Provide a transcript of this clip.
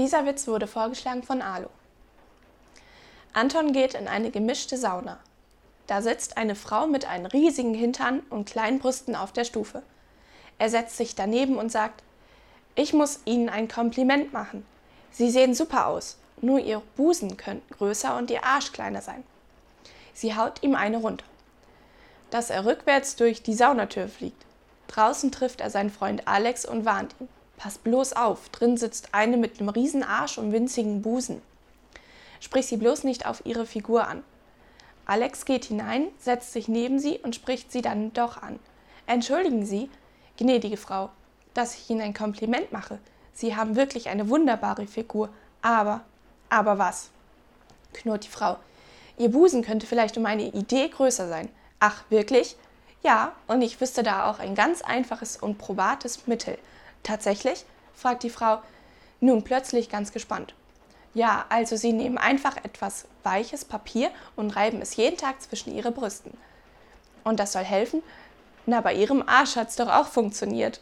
Dieser Witz wurde vorgeschlagen von Alo. Anton geht in eine gemischte Sauna. Da sitzt eine Frau mit einem riesigen Hintern und kleinen Brüsten auf der Stufe. Er setzt sich daneben und sagt, ich muss Ihnen ein Kompliment machen. Sie sehen super aus, nur Ihr Busen könnten größer und Ihr Arsch kleiner sein. Sie haut ihm eine runter. Dass er rückwärts durch die Saunatür fliegt. Draußen trifft er seinen Freund Alex und warnt ihn. Pass bloß auf, drin sitzt eine mit einem riesen Arsch und winzigen Busen. Sprich sie bloß nicht auf ihre Figur an. Alex geht hinein, setzt sich neben sie und spricht sie dann doch an. Entschuldigen Sie, gnädige Frau, dass ich Ihnen ein Kompliment mache. Sie haben wirklich eine wunderbare Figur, aber, aber was? knurrt die Frau. Ihr Busen könnte vielleicht um eine Idee größer sein. Ach, wirklich? Ja, und ich wüsste da auch ein ganz einfaches und probates Mittel. Tatsächlich? fragt die Frau, nun plötzlich ganz gespannt. Ja, also Sie nehmen einfach etwas weiches Papier und reiben es jeden Tag zwischen Ihre Brüsten. Und das soll helfen? Na, bei Ihrem Arsch hat's doch auch funktioniert.